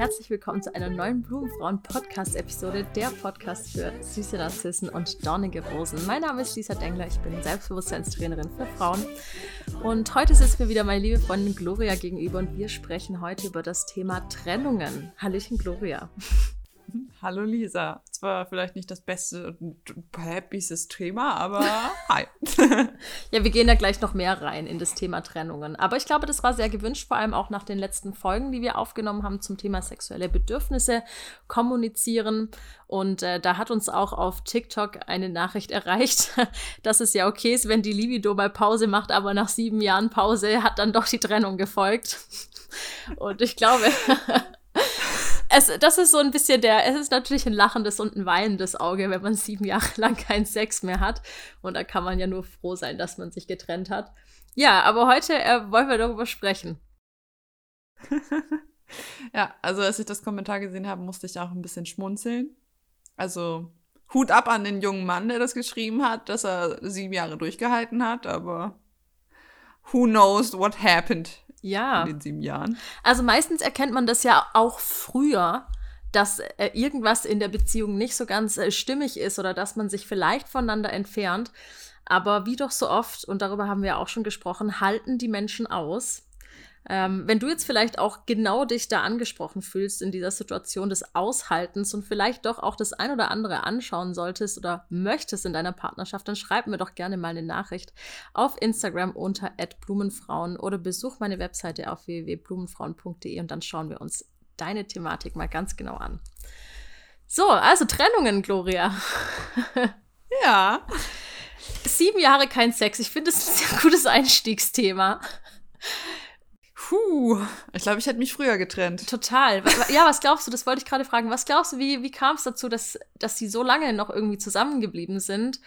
herzlich willkommen zu einer neuen Blumenfrauen-Podcast-Episode, der Podcast für süße Narzissen und dornige Rosen. Mein Name ist Lisa Dengler, ich bin Selbstbewusstseinstrainerin für Frauen und heute sitzt mir wieder meine liebe Freundin Gloria gegenüber und wir sprechen heute über das Thema Trennungen. Hallöchen Gloria. Hallo Lisa. Zwar vielleicht nicht das beste und happyste Thema, aber hi. ja, wir gehen da gleich noch mehr rein in das Thema Trennungen. Aber ich glaube, das war sehr gewünscht, vor allem auch nach den letzten Folgen, die wir aufgenommen haben zum Thema sexuelle Bedürfnisse kommunizieren. Und äh, da hat uns auch auf TikTok eine Nachricht erreicht, dass es ja okay ist, wenn die Libido mal Pause macht, aber nach sieben Jahren Pause hat dann doch die Trennung gefolgt. Und ich glaube, es, das ist so ein bisschen der, es ist natürlich ein lachendes und ein weinendes Auge, wenn man sieben Jahre lang keinen Sex mehr hat. Und da kann man ja nur froh sein, dass man sich getrennt hat. Ja, aber heute äh, wollen wir darüber sprechen. ja, also als ich das Kommentar gesehen habe, musste ich auch ein bisschen schmunzeln. Also Hut ab an den jungen Mann, der das geschrieben hat, dass er sieben Jahre durchgehalten hat, aber who knows what happened ja. in den sieben Jahren. Also meistens erkennt man das ja auch früher, dass äh, irgendwas in der Beziehung nicht so ganz äh, stimmig ist oder dass man sich vielleicht voneinander entfernt. Aber wie doch so oft, und darüber haben wir auch schon gesprochen, halten die Menschen aus. Ähm, wenn du jetzt vielleicht auch genau dich da angesprochen fühlst in dieser Situation des Aushaltens und vielleicht doch auch das ein oder andere anschauen solltest oder möchtest in deiner Partnerschaft, dann schreib mir doch gerne mal eine Nachricht auf Instagram unter @blumenfrauen oder besuch meine Webseite auf www.blumenfrauen.de und dann schauen wir uns deine Thematik mal ganz genau an. So, also Trennungen, Gloria. Ja. Sieben Jahre kein Sex. Ich finde, das ist ein sehr gutes Einstiegsthema. Puh, ich glaube, ich hätte mich früher getrennt. Total. Ja, was glaubst du? Das wollte ich gerade fragen. Was glaubst du, wie, wie kam es dazu, dass, dass sie so lange noch irgendwie zusammengeblieben sind,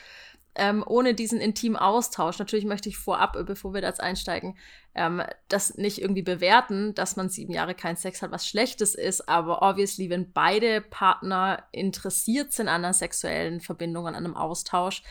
ähm, ohne diesen intimen Austausch? Natürlich möchte ich vorab, bevor wir da jetzt einsteigen, ähm, das nicht irgendwie bewerten, dass man sieben Jahre keinen Sex hat, was Schlechtes ist. Aber obviously, wenn beide Partner interessiert sind an einer sexuellen Verbindung, an einem Austausch,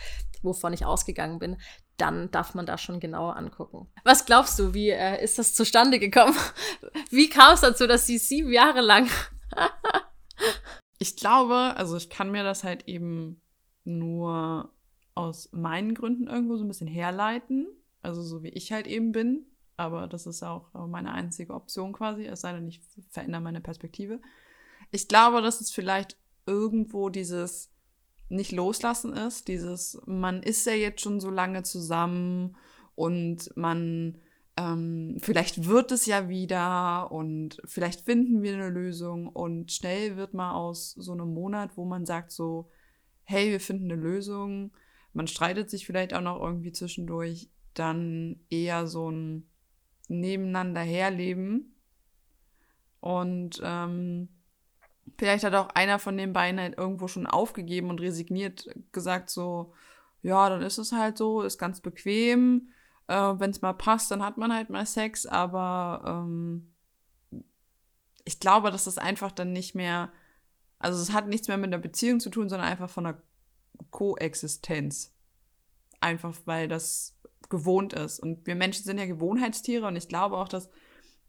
wovon ich ausgegangen bin, dann darf man da schon genauer angucken. Was glaubst du, wie äh, ist das zustande gekommen? Wie kam es dazu, dass sie sieben Jahre lang. ich glaube, also ich kann mir das halt eben nur aus meinen Gründen irgendwo so ein bisschen herleiten. Also so wie ich halt eben bin. Aber das ist auch meine einzige Option quasi, es sei denn, ich verändere meine Perspektive. Ich glaube, dass es vielleicht irgendwo dieses nicht loslassen ist. Dieses, man ist ja jetzt schon so lange zusammen und man, ähm, vielleicht wird es ja wieder und vielleicht finden wir eine Lösung und schnell wird mal aus so einem Monat, wo man sagt so, hey, wir finden eine Lösung, man streitet sich vielleicht auch noch irgendwie zwischendurch, dann eher so ein nebeneinander herleben. Und ähm, Vielleicht hat auch einer von den beiden halt irgendwo schon aufgegeben und resigniert, gesagt so, ja, dann ist es halt so, ist ganz bequem. Äh, Wenn es mal passt, dann hat man halt mal Sex, aber ähm, ich glaube, dass das einfach dann nicht mehr, also es hat nichts mehr mit einer Beziehung zu tun, sondern einfach von einer Koexistenz. Einfach weil das gewohnt ist. Und wir Menschen sind ja Gewohnheitstiere und ich glaube auch, dass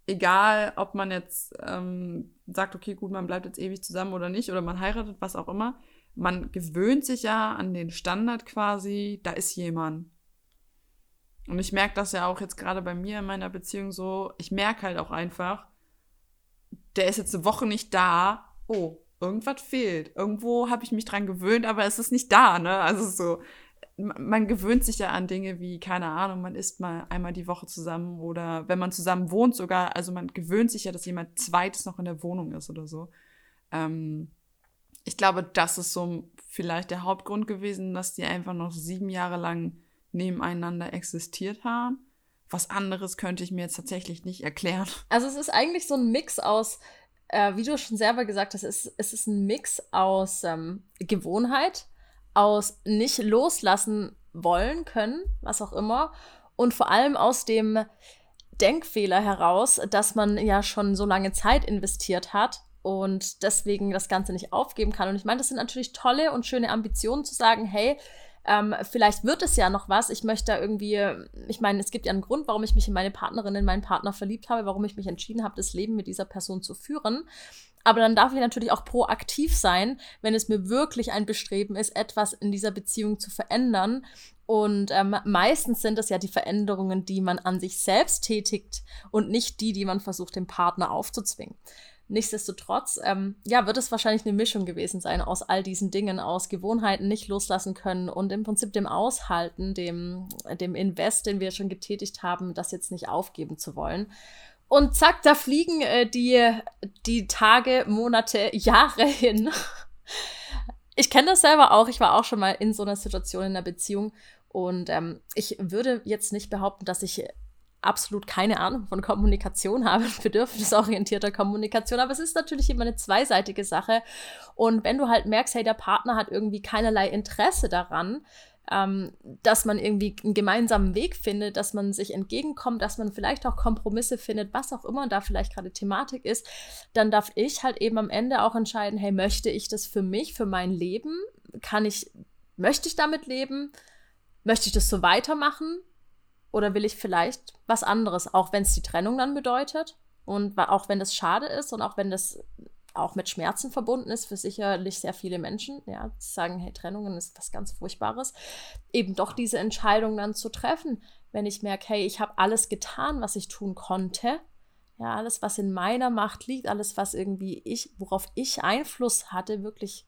egal ob man jetzt ähm, sagt, okay, gut, man bleibt jetzt ewig zusammen oder nicht, oder man heiratet, was auch immer, man gewöhnt sich ja an den Standard quasi, da ist jemand. Und ich merke das ja auch jetzt gerade bei mir in meiner Beziehung so, ich merke halt auch einfach, der ist jetzt eine Woche nicht da, oh, irgendwas fehlt. Irgendwo habe ich mich dran gewöhnt, aber es ist nicht da, ne? Also so, man gewöhnt sich ja an Dinge wie, keine Ahnung, man isst mal einmal die Woche zusammen oder wenn man zusammen wohnt sogar, also man gewöhnt sich ja, dass jemand zweites noch in der Wohnung ist oder so. Ähm, ich glaube, das ist so vielleicht der Hauptgrund gewesen, dass die einfach noch sieben Jahre lang nebeneinander existiert haben. Was anderes könnte ich mir jetzt tatsächlich nicht erklären. Also es ist eigentlich so ein Mix aus, äh, wie du schon selber gesagt hast, es, es ist ein Mix aus ähm, Gewohnheit, aus nicht loslassen wollen können, was auch immer, und vor allem aus dem Denkfehler heraus, dass man ja schon so lange Zeit investiert hat und deswegen das Ganze nicht aufgeben kann. Und ich meine, das sind natürlich tolle und schöne Ambitionen zu sagen, hey, ähm, vielleicht wird es ja noch was. Ich möchte da irgendwie, ich meine, es gibt ja einen Grund, warum ich mich in meine Partnerin, in meinen Partner verliebt habe, warum ich mich entschieden habe, das Leben mit dieser Person zu führen. Aber dann darf ich natürlich auch proaktiv sein, wenn es mir wirklich ein Bestreben ist, etwas in dieser Beziehung zu verändern. Und ähm, meistens sind es ja die Veränderungen, die man an sich selbst tätigt und nicht die, die man versucht, dem Partner aufzuzwingen. Nichtsdestotrotz, ähm, ja, wird es wahrscheinlich eine Mischung gewesen sein aus all diesen Dingen, aus Gewohnheiten nicht loslassen können und im Prinzip dem Aushalten, dem, dem Invest, den wir schon getätigt haben, das jetzt nicht aufgeben zu wollen. Und zack, da fliegen äh, die, die Tage, Monate, Jahre hin. Ich kenne das selber auch. Ich war auch schon mal in so einer Situation in einer Beziehung. Und ähm, ich würde jetzt nicht behaupten, dass ich absolut keine Ahnung von Kommunikation habe, bedürfnisorientierter Kommunikation, aber es ist natürlich immer eine zweiseitige Sache. Und wenn du halt merkst, hey, der Partner hat irgendwie keinerlei Interesse daran, ähm, dass man irgendwie einen gemeinsamen Weg findet, dass man sich entgegenkommt, dass man vielleicht auch Kompromisse findet, was auch immer da vielleicht gerade Thematik ist, dann darf ich halt eben am Ende auch entscheiden, hey, möchte ich das für mich, für mein Leben? Kann ich, möchte ich damit leben? Möchte ich das so weitermachen? Oder will ich vielleicht was anderes, auch wenn es die Trennung dann bedeutet und auch wenn das schade ist und auch wenn das auch mit Schmerzen verbunden ist für sicherlich sehr viele Menschen, ja, die sagen, hey, Trennungen ist was ganz Furchtbares, eben doch diese Entscheidung dann zu treffen, wenn ich merke, hey, ich habe alles getan, was ich tun konnte, ja, alles, was in meiner Macht liegt, alles, was irgendwie ich, worauf ich Einfluss hatte, wirklich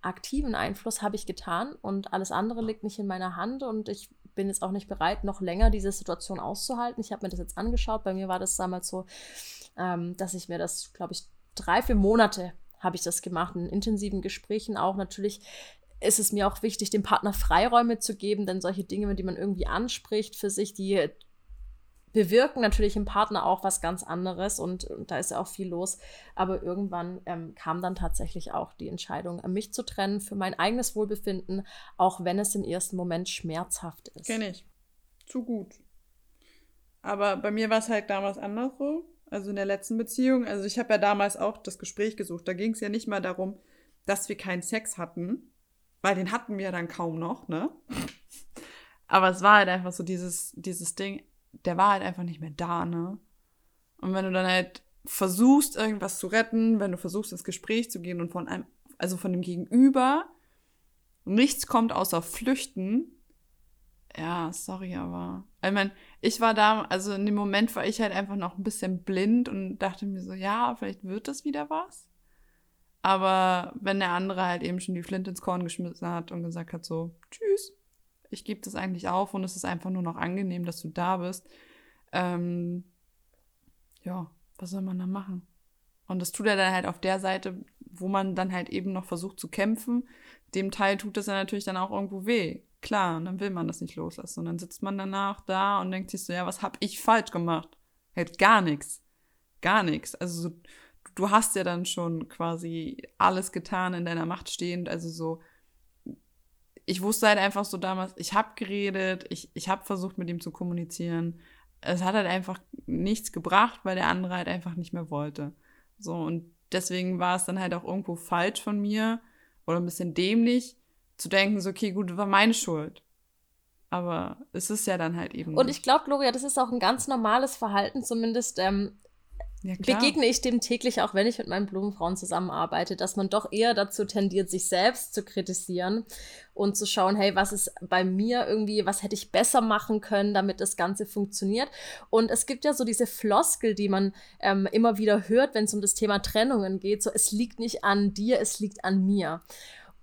aktiven Einfluss habe ich getan und alles andere liegt nicht in meiner Hand und ich bin jetzt auch nicht bereit, noch länger diese Situation auszuhalten. Ich habe mir das jetzt angeschaut. Bei mir war das damals so, ähm, dass ich mir das, glaube ich, drei, vier Monate habe ich das gemacht, in intensiven Gesprächen auch. Natürlich ist es mir auch wichtig, dem Partner Freiräume zu geben, denn solche Dinge, die man irgendwie anspricht für sich, die bewirken natürlich im Partner auch was ganz anderes und, und da ist ja auch viel los. Aber irgendwann ähm, kam dann tatsächlich auch die Entscheidung, mich zu trennen für mein eigenes Wohlbefinden, auch wenn es im ersten Moment schmerzhaft ist. Kenne ich. Zu gut. Aber bei mir war es halt damals anders so. Also in der letzten Beziehung. Also ich habe ja damals auch das Gespräch gesucht. Da ging es ja nicht mal darum, dass wir keinen Sex hatten, weil den hatten wir dann kaum noch, ne? Aber es war halt einfach so dieses, dieses Ding, der war halt einfach nicht mehr da, ne? Und wenn du dann halt versuchst, irgendwas zu retten, wenn du versuchst, ins Gespräch zu gehen und von einem, also von dem Gegenüber, nichts kommt außer Flüchten, ja, sorry, aber. Ich meine, ich war da, also in dem Moment war ich halt einfach noch ein bisschen blind und dachte mir so, ja, vielleicht wird das wieder was. Aber wenn der andere halt eben schon die Flint ins Korn geschmissen hat und gesagt hat, so, tschüss, ich gebe das eigentlich auf und es ist einfach nur noch angenehm, dass du da bist. Ähm, ja, was soll man da machen? Und das tut er dann halt auf der Seite, wo man dann halt eben noch versucht zu kämpfen. Dem Teil tut das ja natürlich dann auch irgendwo weh. Klar, und dann will man das nicht loslassen. Und dann sitzt man danach da und denkt sich so, ja, was hab ich falsch gemacht? Halt gar nichts. Gar nichts. Also so, du hast ja dann schon quasi alles getan in deiner Macht stehend. Also so, ich wusste halt einfach so damals, ich habe geredet, ich, ich habe versucht, mit ihm zu kommunizieren. Es hat halt einfach nichts gebracht, weil der andere halt einfach nicht mehr wollte. So, und deswegen war es dann halt auch irgendwo falsch von mir oder ein bisschen dämlich zu denken, so, okay, gut, war meine Schuld. Aber es ist ja dann halt eben. Und ich glaube, Gloria, das ist auch ein ganz normales Verhalten, zumindest ähm, ja, begegne ich dem täglich, auch wenn ich mit meinen Blumenfrauen zusammenarbeite, dass man doch eher dazu tendiert, sich selbst zu kritisieren und zu schauen, hey, was ist bei mir irgendwie, was hätte ich besser machen können, damit das Ganze funktioniert. Und es gibt ja so diese Floskel, die man ähm, immer wieder hört, wenn es um das Thema Trennungen geht, so es liegt nicht an dir, es liegt an mir.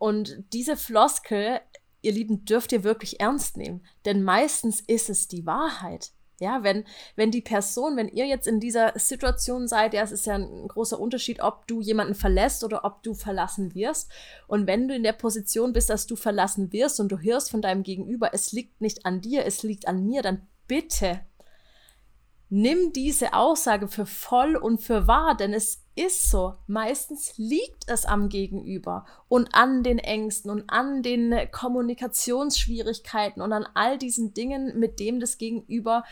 Und diese Floskel, ihr Lieben, dürft ihr wirklich ernst nehmen, denn meistens ist es die Wahrheit. Ja, wenn, wenn die Person, wenn ihr jetzt in dieser Situation seid, ja, es ist ja ein großer Unterschied, ob du jemanden verlässt oder ob du verlassen wirst. Und wenn du in der Position bist, dass du verlassen wirst und du hörst von deinem Gegenüber, es liegt nicht an dir, es liegt an mir, dann bitte nimm diese Aussage für voll und für wahr, denn es ist so. Meistens liegt es am Gegenüber und an den Ängsten und an den Kommunikationsschwierigkeiten und an all diesen Dingen, mit dem das Gegenüber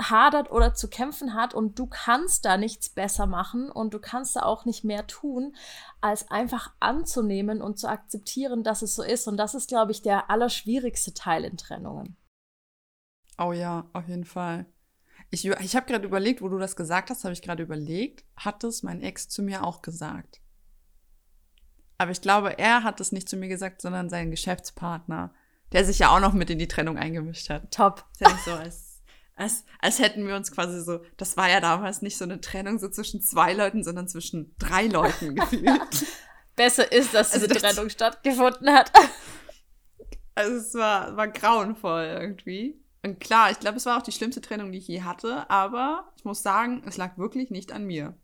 hadert oder zu kämpfen hat und du kannst da nichts besser machen und du kannst da auch nicht mehr tun, als einfach anzunehmen und zu akzeptieren, dass es so ist. Und das ist, glaube ich, der allerschwierigste Teil in Trennungen. Oh ja, auf jeden Fall. Ich, ich habe gerade überlegt, wo du das gesagt hast, habe ich gerade überlegt, hat es mein Ex zu mir auch gesagt. Aber ich glaube, er hat es nicht zu mir gesagt, sondern sein Geschäftspartner, der sich ja auch noch mit in die Trennung eingemischt hat. Top. Ist ja so, als, als, als hätten wir uns quasi so, das war ja damals nicht so eine Trennung so zwischen zwei Leuten, sondern zwischen drei Leuten gefühlt. Besser ist, dass also diese das, Trennung stattgefunden hat. Also es war, war grauenvoll irgendwie. Und klar, ich glaube, es war auch die schlimmste Trennung, die ich je hatte, aber ich muss sagen, es lag wirklich nicht an mir.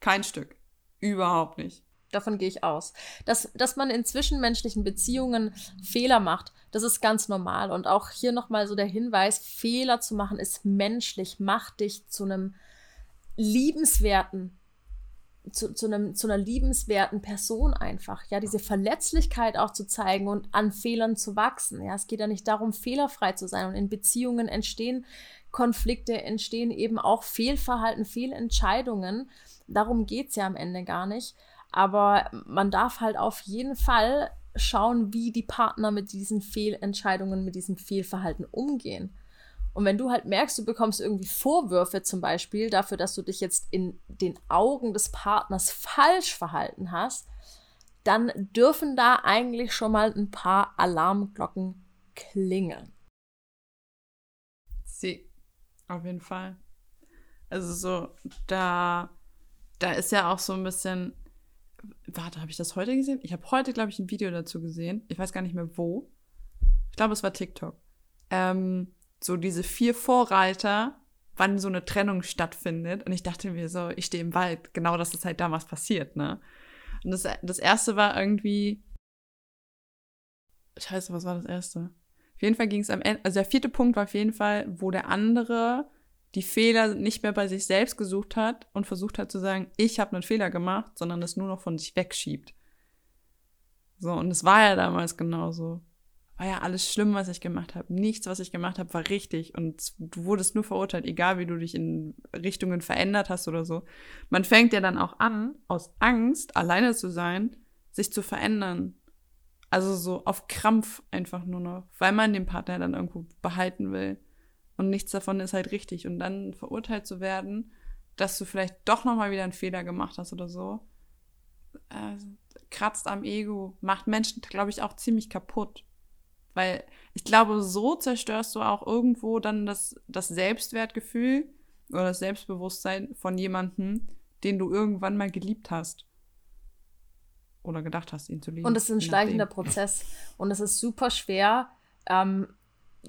Kein Stück. Überhaupt nicht. Davon gehe ich aus. Dass, dass man in zwischenmenschlichen Beziehungen Fehler macht, das ist ganz normal. Und auch hier nochmal so der Hinweis, Fehler zu machen ist menschlich, macht dich zu einem liebenswerten zu, zu, einem, zu einer liebenswerten Person einfach. Ja, diese Verletzlichkeit auch zu zeigen und an Fehlern zu wachsen. Ja, es geht ja nicht darum, fehlerfrei zu sein. Und in Beziehungen entstehen Konflikte, entstehen eben auch Fehlverhalten, Fehlentscheidungen. Darum geht es ja am Ende gar nicht. Aber man darf halt auf jeden Fall schauen, wie die Partner mit diesen Fehlentscheidungen, mit diesem Fehlverhalten umgehen. Und wenn du halt merkst, du bekommst irgendwie Vorwürfe zum Beispiel dafür, dass du dich jetzt in den Augen des Partners falsch verhalten hast, dann dürfen da eigentlich schon mal ein paar Alarmglocken klingeln. Sie, auf jeden Fall. Also so, da, da ist ja auch so ein bisschen, warte, habe ich das heute gesehen? Ich habe heute, glaube ich, ein Video dazu gesehen. Ich weiß gar nicht mehr wo. Ich glaube, es war TikTok. Ähm, so diese vier Vorreiter, wann so eine Trennung stattfindet. Und ich dachte mir so, ich stehe im Wald. Genau das ist halt damals passiert, ne? Und das, das erste war irgendwie. Scheiße, was war das erste? Auf jeden Fall ging es am Ende. Also der vierte Punkt war auf jeden Fall, wo der andere die Fehler nicht mehr bei sich selbst gesucht hat und versucht hat zu sagen, ich habe einen Fehler gemacht, sondern es nur noch von sich wegschiebt. So, und es war ja damals genauso war ja alles schlimm, was ich gemacht habe. Nichts, was ich gemacht habe, war richtig. Und du wurdest nur verurteilt, egal wie du dich in Richtungen verändert hast oder so. Man fängt ja dann auch an, aus Angst, alleine zu sein, sich zu verändern. Also so auf Krampf einfach nur noch, weil man den Partner dann irgendwo behalten will. Und nichts davon ist halt richtig. Und dann verurteilt zu werden, dass du vielleicht doch nochmal wieder einen Fehler gemacht hast oder so, äh, kratzt am Ego, macht Menschen, glaube ich, auch ziemlich kaputt. Weil ich glaube, so zerstörst du auch irgendwo dann das, das Selbstwertgefühl oder das Selbstbewusstsein von jemandem, den du irgendwann mal geliebt hast. Oder gedacht hast, ihn zu lieben. Und es ist ein schleichender Prozess. Und es ist super schwer, ähm,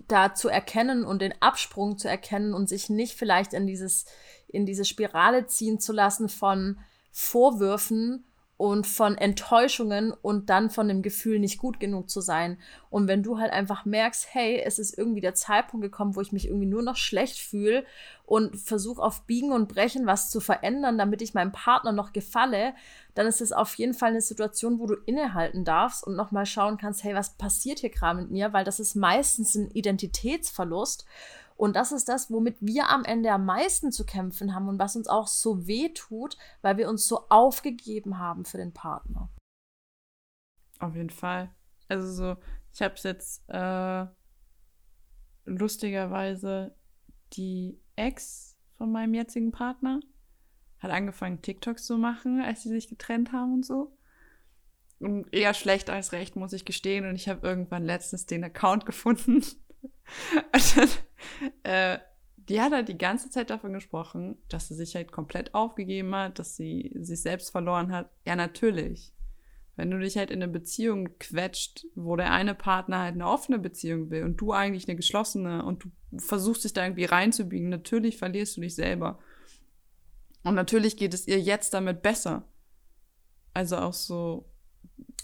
da zu erkennen und den Absprung zu erkennen und sich nicht vielleicht in dieses, in diese Spirale ziehen zu lassen von Vorwürfen und von Enttäuschungen und dann von dem Gefühl, nicht gut genug zu sein. Und wenn du halt einfach merkst, hey, es ist irgendwie der Zeitpunkt gekommen, wo ich mich irgendwie nur noch schlecht fühle und versuche auf Biegen und Brechen was zu verändern, damit ich meinem Partner noch gefalle, dann ist es auf jeden Fall eine Situation, wo du innehalten darfst und nochmal schauen kannst, hey, was passiert hier gerade mit mir? Weil das ist meistens ein Identitätsverlust. Und das ist das, womit wir am Ende am meisten zu kämpfen haben und was uns auch so weh tut, weil wir uns so aufgegeben haben für den Partner. Auf jeden Fall. Also so, ich habe es jetzt äh, lustigerweise die Ex von meinem jetzigen Partner hat angefangen TikToks zu machen, als sie sich getrennt haben und so. Und eher schlecht als recht, muss ich gestehen. Und ich habe irgendwann letztens den Account gefunden und dann, äh, die hat halt die ganze Zeit davon gesprochen, dass sie sich halt komplett aufgegeben hat, dass sie sich selbst verloren hat. Ja, natürlich. Wenn du dich halt in eine Beziehung quetscht, wo der eine Partner halt eine offene Beziehung will und du eigentlich eine geschlossene und du versuchst dich da irgendwie reinzubiegen, natürlich verlierst du dich selber. Und natürlich geht es ihr jetzt damit besser. Also auch so,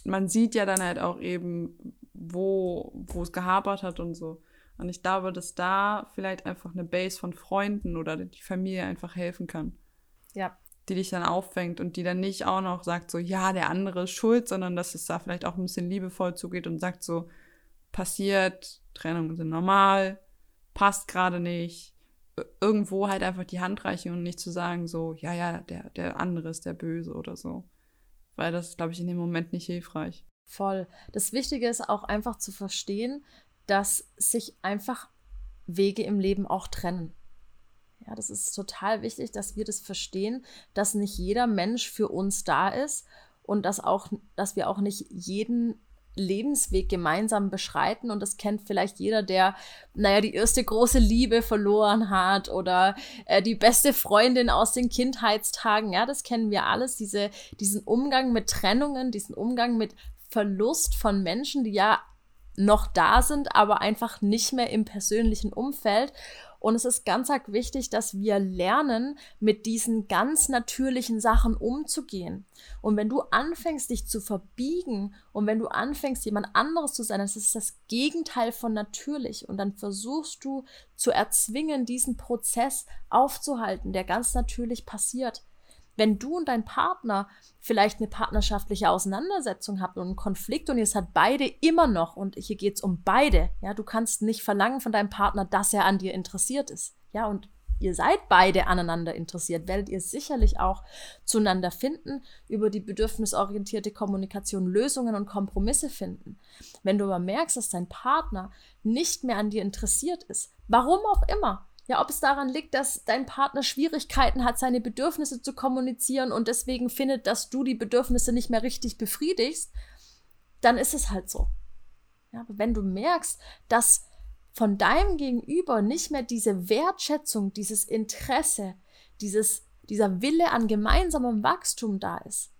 man sieht ja dann halt auch eben, wo, wo es gehapert hat und so. Und ich glaube, dass da vielleicht einfach eine Base von Freunden oder die Familie einfach helfen kann. Ja. Die dich dann auffängt und die dann nicht auch noch sagt, so, ja, der andere ist schuld, sondern dass es da vielleicht auch ein bisschen liebevoll zugeht und sagt so, passiert, Trennungen sind normal, passt gerade nicht, irgendwo halt einfach die Hand reichen und nicht zu sagen, so, ja, ja, der, der andere ist der Böse oder so. Weil das ist, glaube ich, in dem Moment nicht hilfreich. Voll. Das Wichtige ist auch einfach zu verstehen, dass sich einfach Wege im Leben auch trennen. Ja, das ist total wichtig, dass wir das verstehen, dass nicht jeder Mensch für uns da ist und dass auch, dass wir auch nicht jeden Lebensweg gemeinsam beschreiten. Und das kennt vielleicht jeder, der, naja, die erste große Liebe verloren hat oder äh, die beste Freundin aus den Kindheitstagen. Ja, das kennen wir alles. Diese, diesen Umgang mit Trennungen, diesen Umgang mit Verlust von Menschen, die ja noch da sind, aber einfach nicht mehr im persönlichen Umfeld. Und es ist ganz arg wichtig, dass wir lernen, mit diesen ganz natürlichen Sachen umzugehen. Und wenn du anfängst, dich zu verbiegen und wenn du anfängst, jemand anderes zu sein, das ist das Gegenteil von natürlich. Und dann versuchst du zu erzwingen, diesen Prozess aufzuhalten, der ganz natürlich passiert. Wenn du und dein Partner vielleicht eine partnerschaftliche Auseinandersetzung habt und einen Konflikt und ihr seid beide immer noch, und hier geht es um beide, ja, du kannst nicht verlangen von deinem Partner, dass er an dir interessiert ist. Ja, und ihr seid beide aneinander interessiert, werdet ihr sicherlich auch zueinander finden, über die bedürfnisorientierte Kommunikation Lösungen und Kompromisse finden. Wenn du aber merkst, dass dein Partner nicht mehr an dir interessiert ist, warum auch immer, ja, ob es daran liegt, dass dein Partner Schwierigkeiten hat, seine Bedürfnisse zu kommunizieren und deswegen findet, dass du die Bedürfnisse nicht mehr richtig befriedigst, dann ist es halt so. Ja, aber wenn du merkst, dass von deinem Gegenüber nicht mehr diese Wertschätzung, dieses Interesse, dieses, dieser Wille an gemeinsamem Wachstum da ist,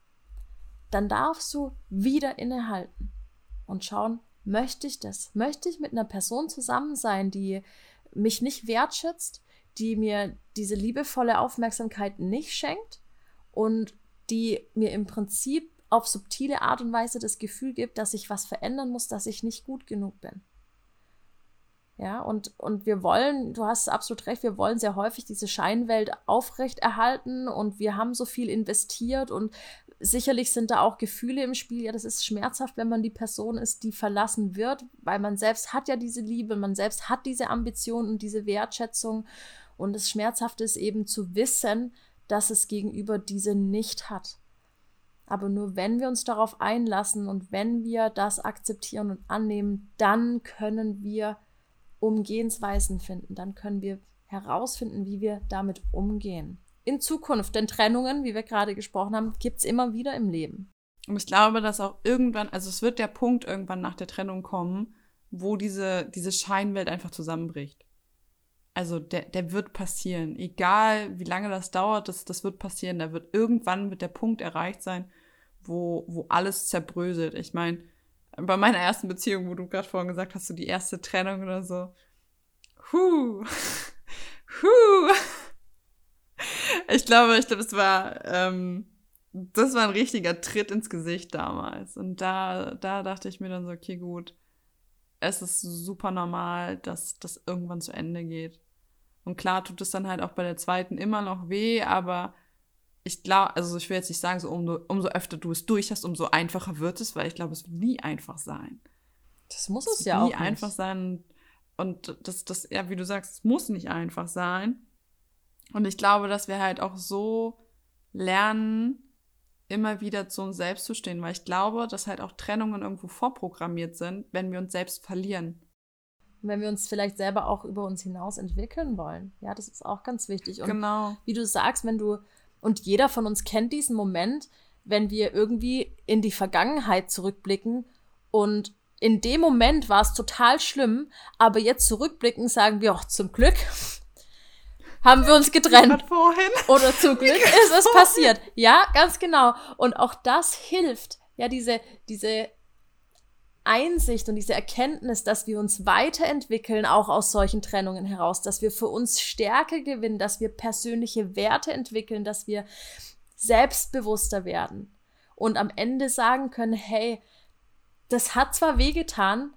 dann darfst du wieder innehalten und schauen, möchte ich das? Möchte ich mit einer Person zusammen sein, die mich nicht wertschätzt, die mir diese liebevolle Aufmerksamkeit nicht schenkt und die mir im Prinzip auf subtile Art und Weise das Gefühl gibt, dass ich was verändern muss, dass ich nicht gut genug bin. Ja, und, und wir wollen, du hast absolut recht, wir wollen sehr häufig diese Scheinwelt aufrechterhalten und wir haben so viel investiert und sicherlich sind da auch Gefühle im Spiel. Ja, das ist schmerzhaft, wenn man die Person ist, die verlassen wird, weil man selbst hat ja diese Liebe, man selbst hat diese Ambition und diese Wertschätzung. Und das Schmerzhafte ist eben zu wissen, dass es gegenüber diese nicht hat. Aber nur wenn wir uns darauf einlassen und wenn wir das akzeptieren und annehmen, dann können wir Umgehensweisen finden, dann können wir herausfinden, wie wir damit umgehen in Zukunft. Denn Trennungen, wie wir gerade gesprochen haben, gibt es immer wieder im Leben. Und ich glaube, dass auch irgendwann, also es wird der Punkt irgendwann nach der Trennung kommen, wo diese, diese Scheinwelt einfach zusammenbricht. Also der, der wird passieren. Egal wie lange das dauert, das, das wird passieren. Da wird irgendwann wird der Punkt erreicht sein, wo, wo alles zerbröselt. Ich meine, bei meiner ersten Beziehung, wo du gerade vorhin gesagt hast, so die erste Trennung oder so. Huh. Huh ich glaube, ich glaube, es war, ähm, das war ein richtiger Tritt ins Gesicht damals. Und da, da dachte ich mir dann so, okay, gut, es ist super normal, dass das irgendwann zu Ende geht. Und klar tut es dann halt auch bei der zweiten immer noch weh, aber ich glaube, also ich will jetzt nicht sagen, so umso, umso öfter du es durch hast, umso einfacher wird es, weil ich glaube, es wird nie einfach sein. Das muss es, es ja auch. Nie einfach sein. Und das, das, ja, wie du sagst, es muss nicht einfach sein. Und ich glaube, dass wir halt auch so lernen, immer wieder zu uns selbst zu stehen, weil ich glaube, dass halt auch Trennungen irgendwo vorprogrammiert sind, wenn wir uns selbst verlieren. Wenn wir uns vielleicht selber auch über uns hinaus entwickeln wollen. Ja, das ist auch ganz wichtig. Und genau. wie du sagst, wenn du, und jeder von uns kennt diesen Moment, wenn wir irgendwie in die Vergangenheit zurückblicken und in dem Moment war es total schlimm, aber jetzt zurückblicken sagen wir, auch zum Glück, haben wir uns getrennt. Oder zum Glück ist es passiert. Ja, ganz genau. Und auch das hilft. Ja, diese, diese Einsicht und diese Erkenntnis, dass wir uns weiterentwickeln, auch aus solchen Trennungen heraus, dass wir für uns Stärke gewinnen, dass wir persönliche Werte entwickeln, dass wir selbstbewusster werden und am Ende sagen können, hey, das hat zwar wehgetan,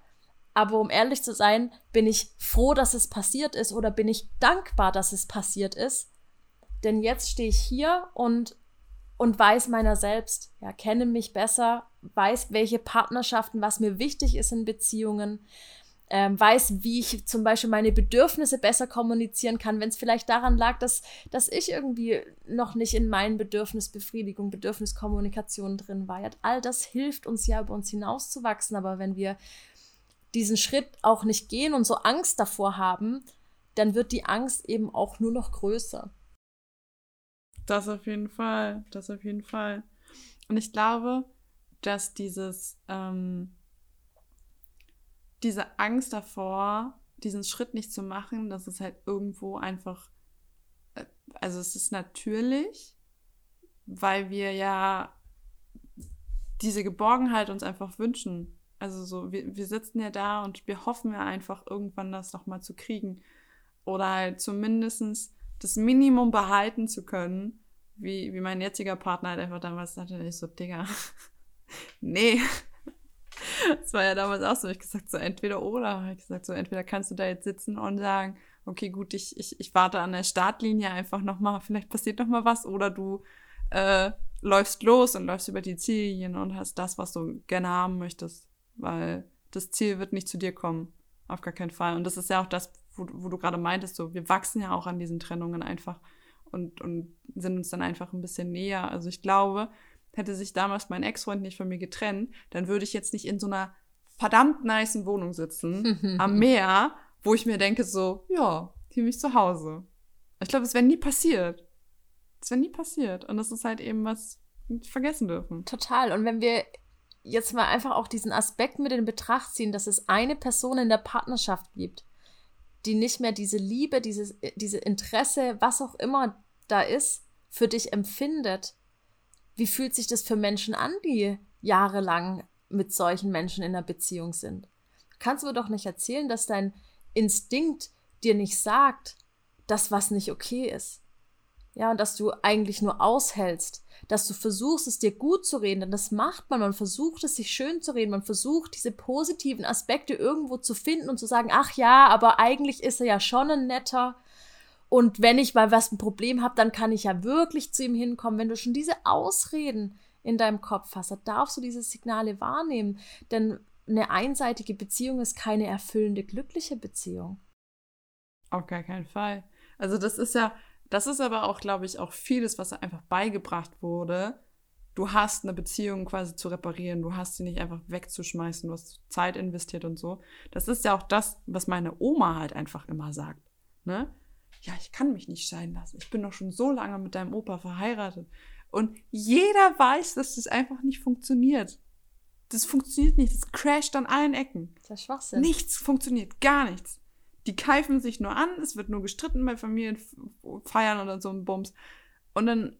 aber um ehrlich zu sein, bin ich froh, dass es passiert ist oder bin ich dankbar, dass es passiert ist. Denn jetzt stehe ich hier und, und weiß meiner selbst, ja, kenne mich besser, weiß, welche Partnerschaften, was mir wichtig ist in Beziehungen, ähm, weiß, wie ich zum Beispiel meine Bedürfnisse besser kommunizieren kann, wenn es vielleicht daran lag, dass, dass ich irgendwie noch nicht in meinen Bedürfnisbefriedigung, Bedürfniskommunikation drin war. All das hilft uns ja, über uns hinauszuwachsen. Aber wenn wir diesen Schritt auch nicht gehen und so Angst davor haben, dann wird die Angst eben auch nur noch größer. Das auf jeden Fall, das auf jeden Fall. Und ich glaube, dass dieses, ähm, diese Angst davor, diesen Schritt nicht zu machen, das ist halt irgendwo einfach, äh, also es ist natürlich, weil wir ja diese Geborgenheit uns einfach wünschen. Also so, wir, wir sitzen ja da und wir hoffen ja einfach irgendwann das nochmal zu kriegen. Oder halt zumindest das Minimum behalten zu können, wie, wie mein jetziger Partner halt einfach damals sagte, ich so, Digga, nee. Das war ja damals auch so. Ich gesagt, so entweder oder. Ich gesagt, so entweder kannst du da jetzt sitzen und sagen, okay, gut, ich, ich, ich warte an der Startlinie einfach nochmal, vielleicht passiert nochmal was, oder du äh, läufst los und läufst über die Ziellinien und hast das, was du gerne haben möchtest. Weil das Ziel wird nicht zu dir kommen. Auf gar keinen Fall. Und das ist ja auch das, wo, wo du gerade meintest, so, wir wachsen ja auch an diesen Trennungen einfach und, und sind uns dann einfach ein bisschen näher. Also ich glaube, hätte sich damals mein Ex-Freund nicht von mir getrennt, dann würde ich jetzt nicht in so einer verdammt niceen Wohnung sitzen am Meer, wo ich mir denke so, ja, hier bin ich zu Hause. Ich glaube, es wäre nie passiert. Es wäre nie passiert. Und das ist halt eben was wir nicht vergessen dürfen. Total. Und wenn wir jetzt mal einfach auch diesen Aspekt mit in Betracht ziehen, dass es eine Person in der Partnerschaft gibt, die nicht mehr diese Liebe, dieses, diese Interesse, was auch immer da ist, für dich empfindet, wie fühlt sich das für Menschen an, die jahrelang mit solchen Menschen in einer Beziehung sind? Kannst du mir doch nicht erzählen, dass dein Instinkt dir nicht sagt, dass was nicht okay ist. Ja, und dass du eigentlich nur aushältst, dass du versuchst, es dir gut zu reden, denn das macht man, man versucht es sich schön zu reden, man versucht diese positiven Aspekte irgendwo zu finden und zu sagen, ach ja, aber eigentlich ist er ja schon ein netter. Und wenn ich mal was ein Problem habe, dann kann ich ja wirklich zu ihm hinkommen. Wenn du schon diese Ausreden in deinem Kopf hast, dann darfst du diese Signale wahrnehmen, denn eine einseitige Beziehung ist keine erfüllende, glückliche Beziehung. Auf gar keinen Fall. Also das ist ja, das ist aber auch, glaube ich, auch vieles, was einfach beigebracht wurde. Du hast eine Beziehung quasi zu reparieren, du hast sie nicht einfach wegzuschmeißen, du hast Zeit investiert und so. Das ist ja auch das, was meine Oma halt einfach immer sagt. Ne? Ja, ich kann mich nicht scheiden lassen. Ich bin doch schon so lange mit deinem Opa verheiratet. Und jeder weiß, dass das einfach nicht funktioniert. Das funktioniert nicht. Das crasht an allen Ecken. Das ist Schwachsinn. Nichts funktioniert. Gar nichts die keifen sich nur an, es wird nur gestritten bei Familienfeiern oder so ein Bums. Und dann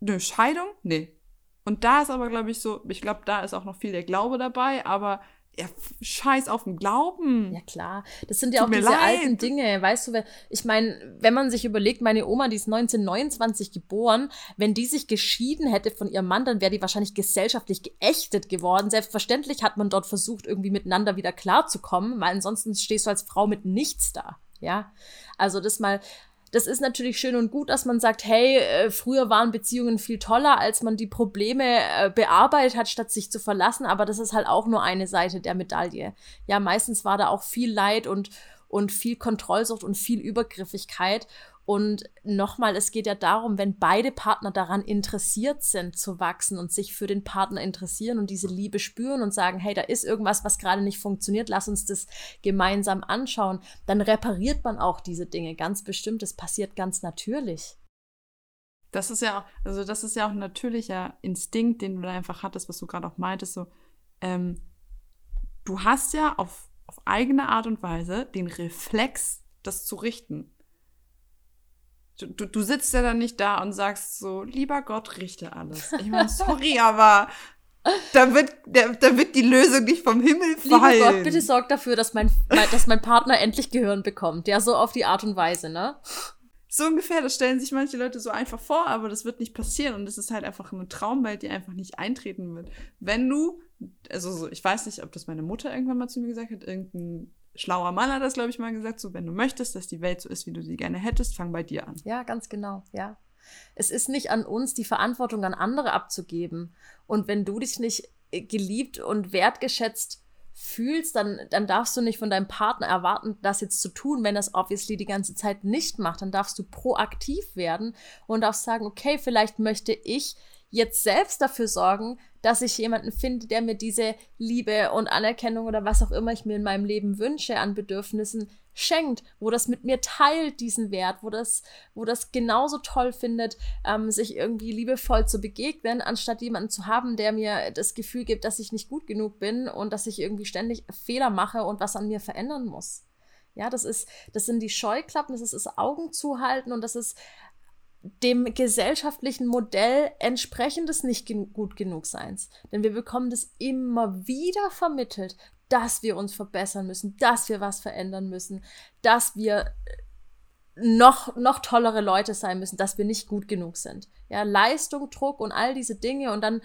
eine Scheidung? Nee. Und da ist aber, glaube ich, so, ich glaube, da ist auch noch viel der Glaube dabei, aber ja, scheiß auf den Glauben. Ja, klar. Das sind ja Tut auch diese leid. alten Dinge. Weißt du, ich meine, wenn man sich überlegt, meine Oma, die ist 1929 geboren, wenn die sich geschieden hätte von ihrem Mann, dann wäre die wahrscheinlich gesellschaftlich geächtet geworden. Selbstverständlich hat man dort versucht, irgendwie miteinander wieder klarzukommen, weil ansonsten stehst du als Frau mit nichts da. Ja. Also das mal das ist natürlich schön und gut, dass man sagt, hey, äh, früher waren Beziehungen viel toller, als man die Probleme äh, bearbeitet hat, statt sich zu verlassen. Aber das ist halt auch nur eine Seite der Medaille. Ja, meistens war da auch viel Leid und, und viel Kontrollsucht und viel Übergriffigkeit. Und nochmal, es geht ja darum, wenn beide Partner daran interessiert sind zu wachsen und sich für den Partner interessieren und diese Liebe spüren und sagen, hey, da ist irgendwas, was gerade nicht funktioniert, lass uns das gemeinsam anschauen, dann repariert man auch diese Dinge ganz bestimmt. Das passiert ganz natürlich. Das ist ja, also das ist ja auch ein natürlicher Instinkt, den du da einfach hattest, was du gerade auch meintest, so, ähm, du hast ja auf, auf eigene Art und Weise den Reflex, das zu richten. Du, du sitzt ja dann nicht da und sagst so, lieber Gott, richte alles. Ich meine, sorry, aber da wird, da, wird die Lösung nicht vom Himmel fallen. Lieber Gott, bitte sorg dafür, dass mein, dass mein Partner endlich Gehirn bekommt. Ja, so auf die Art und Weise, ne? So ungefähr, das stellen sich manche Leute so einfach vor, aber das wird nicht passieren und es ist halt einfach eine Traumwelt, die einfach nicht eintreten wird. Wenn du, also so, ich weiß nicht, ob das meine Mutter irgendwann mal zu mir gesagt hat, irgendein schlauer Mann hat das, glaube ich, mal gesagt, so wenn du möchtest, dass die Welt so ist, wie du sie gerne hättest, fang bei dir an. Ja, ganz genau, ja. Es ist nicht an uns, die Verantwortung an andere abzugeben. Und wenn du dich nicht äh, geliebt und wertgeschätzt fühlst, dann, dann darfst du nicht von deinem Partner erwarten, das jetzt zu tun, wenn das obviously die ganze Zeit nicht macht. Dann darfst du proaktiv werden und darfst sagen, okay, vielleicht möchte ich jetzt selbst dafür sorgen, dass ich jemanden finde, der mir diese Liebe und Anerkennung oder was auch immer ich mir in meinem Leben wünsche an Bedürfnissen schenkt, wo das mit mir teilt, diesen Wert, wo das, wo das genauso toll findet, ähm, sich irgendwie liebevoll zu begegnen, anstatt jemanden zu haben, der mir das Gefühl gibt, dass ich nicht gut genug bin und dass ich irgendwie ständig Fehler mache und was an mir verändern muss. Ja, das ist, das sind die Scheuklappen, das ist das Augen zuhalten und das ist dem gesellschaftlichen Modell entsprechendes nicht gen gut genug Seins. Denn wir bekommen das immer wieder vermittelt, dass wir uns verbessern müssen, dass wir was verändern müssen, dass wir noch, noch tollere Leute sein müssen, dass wir nicht gut genug sind. Ja, Leistung, Druck und all diese Dinge. Und dann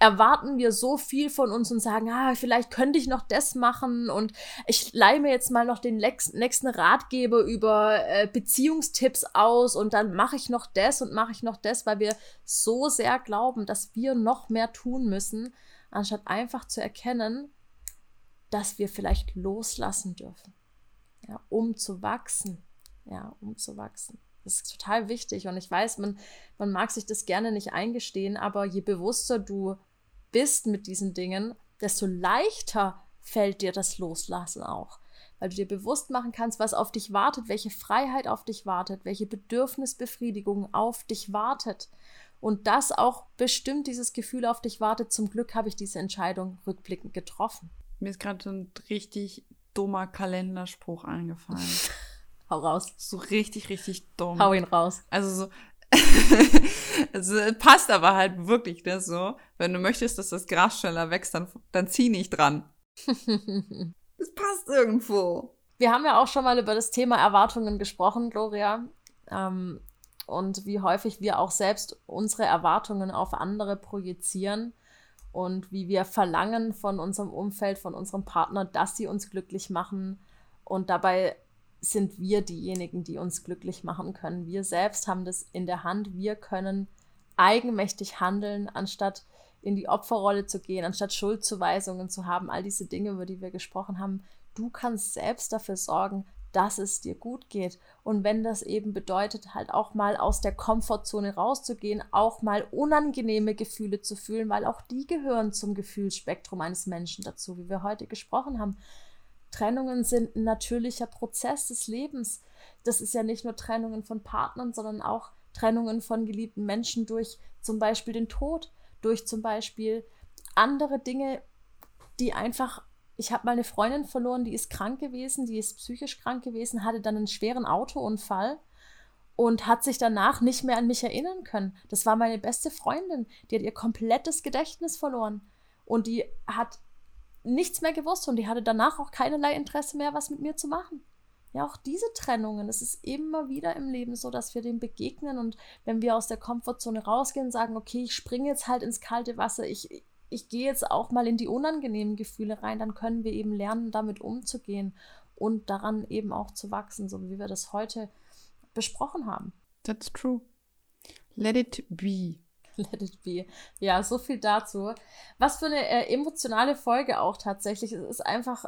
erwarten wir so viel von uns und sagen, ah, vielleicht könnte ich noch das machen und ich leihe mir jetzt mal noch den nächsten Ratgeber über äh, Beziehungstipps aus und dann mache ich noch das und mache ich noch das, weil wir so sehr glauben, dass wir noch mehr tun müssen, anstatt einfach zu erkennen, dass wir vielleicht loslassen dürfen, ja, um zu wachsen ja, um zu wachsen. Das ist total wichtig und ich weiß, man, man mag sich das gerne nicht eingestehen, aber je bewusster du bist mit diesen Dingen, desto leichter fällt dir das Loslassen auch. Weil du dir bewusst machen kannst, was auf dich wartet, welche Freiheit auf dich wartet, welche Bedürfnisbefriedigung auf dich wartet. Und das auch bestimmt dieses Gefühl auf dich wartet. Zum Glück habe ich diese Entscheidung rückblickend getroffen. Mir ist gerade so ein richtig dummer Kalenderspruch eingefallen. Hau raus. So richtig, richtig dumm. Hau ihn raus. Also so. also passt aber halt wirklich ne, so. Wenn du möchtest, dass das Gras schneller wächst, dann, dann zieh nicht dran. das passt irgendwo. Wir haben ja auch schon mal über das Thema Erwartungen gesprochen, Gloria. Ähm, und wie häufig wir auch selbst unsere Erwartungen auf andere projizieren und wie wir verlangen von unserem Umfeld, von unserem Partner, dass sie uns glücklich machen und dabei sind wir diejenigen, die uns glücklich machen können. Wir selbst haben das in der Hand. Wir können eigenmächtig handeln, anstatt in die Opferrolle zu gehen, anstatt Schuldzuweisungen zu haben, all diese Dinge, über die wir gesprochen haben. Du kannst selbst dafür sorgen, dass es dir gut geht. Und wenn das eben bedeutet, halt auch mal aus der Komfortzone rauszugehen, auch mal unangenehme Gefühle zu fühlen, weil auch die gehören zum Gefühlsspektrum eines Menschen dazu, wie wir heute gesprochen haben. Trennungen sind ein natürlicher Prozess des Lebens. Das ist ja nicht nur Trennungen von Partnern, sondern auch Trennungen von geliebten Menschen durch zum Beispiel den Tod, durch zum Beispiel andere Dinge, die einfach. Ich habe mal eine Freundin verloren, die ist krank gewesen, die ist psychisch krank gewesen, hatte dann einen schweren Autounfall und hat sich danach nicht mehr an mich erinnern können. Das war meine beste Freundin. Die hat ihr komplettes Gedächtnis verloren. Und die hat nichts mehr gewusst und die hatte danach auch keinerlei Interesse mehr, was mit mir zu machen. Ja, auch diese Trennungen, es ist immer wieder im Leben so, dass wir dem begegnen und wenn wir aus der Komfortzone rausgehen sagen, okay, ich springe jetzt halt ins kalte Wasser, ich, ich gehe jetzt auch mal in die unangenehmen Gefühle rein, dann können wir eben lernen, damit umzugehen und daran eben auch zu wachsen, so wie wir das heute besprochen haben. That's true. Let it be. Let it be. Ja, so viel dazu. Was für eine äh, emotionale Folge auch tatsächlich. Es ist einfach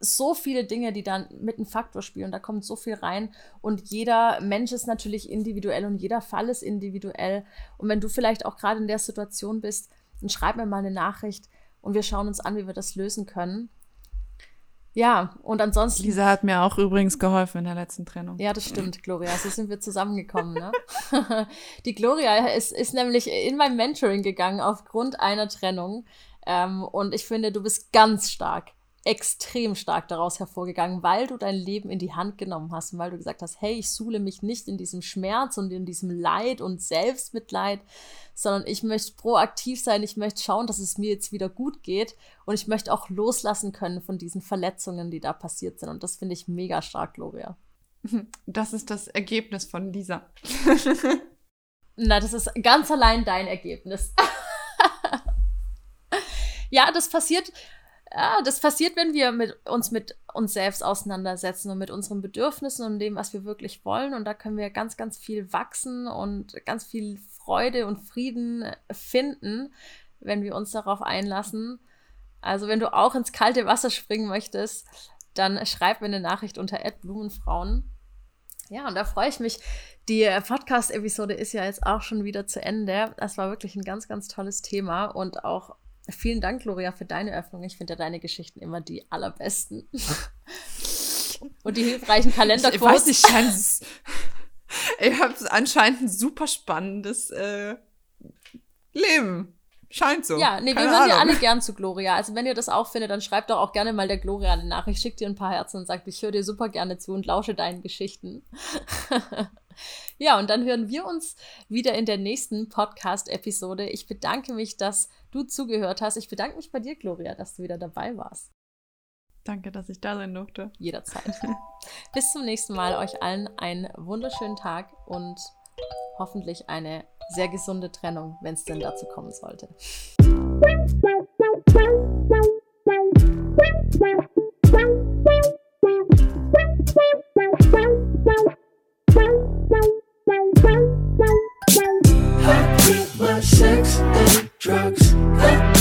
so viele Dinge, die dann mit einem Faktor spielen. Da kommt so viel rein. Und jeder Mensch ist natürlich individuell und jeder Fall ist individuell. Und wenn du vielleicht auch gerade in der Situation bist, dann schreib mir mal eine Nachricht und wir schauen uns an, wie wir das lösen können. Ja, und ansonsten. Lisa hat mir auch übrigens geholfen in der letzten Trennung. Ja, das stimmt, Gloria. So sind wir zusammengekommen. Ne? Die Gloria ist, ist nämlich in mein Mentoring gegangen aufgrund einer Trennung. Ähm, und ich finde, du bist ganz stark extrem stark daraus hervorgegangen, weil du dein Leben in die Hand genommen hast und weil du gesagt hast, hey, ich suhle mich nicht in diesem Schmerz und in diesem Leid und Selbstmitleid, sondern ich möchte proaktiv sein, ich möchte schauen, dass es mir jetzt wieder gut geht und ich möchte auch loslassen können von diesen Verletzungen, die da passiert sind und das finde ich mega stark, Gloria. Das ist das Ergebnis von Lisa. Na, das ist ganz allein dein Ergebnis. ja, das passiert ja, das passiert, wenn wir mit uns mit uns selbst auseinandersetzen und mit unseren Bedürfnissen und dem, was wir wirklich wollen. Und da können wir ganz, ganz viel wachsen und ganz viel Freude und Frieden finden, wenn wir uns darauf einlassen. Also, wenn du auch ins kalte Wasser springen möchtest, dann schreib mir eine Nachricht unter Blumenfrauen. Ja, und da freue ich mich. Die Podcast-Episode ist ja jetzt auch schon wieder zu Ende. Das war wirklich ein ganz, ganz tolles Thema und auch vielen Dank, Gloria, für deine Öffnung. Ich finde ja deine Geschichten immer die allerbesten. und die hilfreichen Kalenderquotes. Ich weiß nicht, ich habe anscheinend ein super spannendes äh, Leben. Scheint so. Ja, nee, Keine wir hören ja alle gern zu Gloria. Also wenn ihr das auch findet, dann schreibt doch auch gerne mal der Gloria eine Nachricht, schickt dir ein paar Herzen und sagt, ich höre dir super gerne zu und lausche deinen Geschichten. ja, und dann hören wir uns wieder in der nächsten Podcast-Episode. Ich bedanke mich, dass du zugehört hast. Ich bedanke mich bei dir, Gloria, dass du wieder dabei warst. Danke, dass ich da sein durfte. Jederzeit. Bis zum nächsten Mal. Euch allen einen wunderschönen Tag und hoffentlich eine sehr gesunde Trennung, wenn es denn dazu kommen sollte. drugs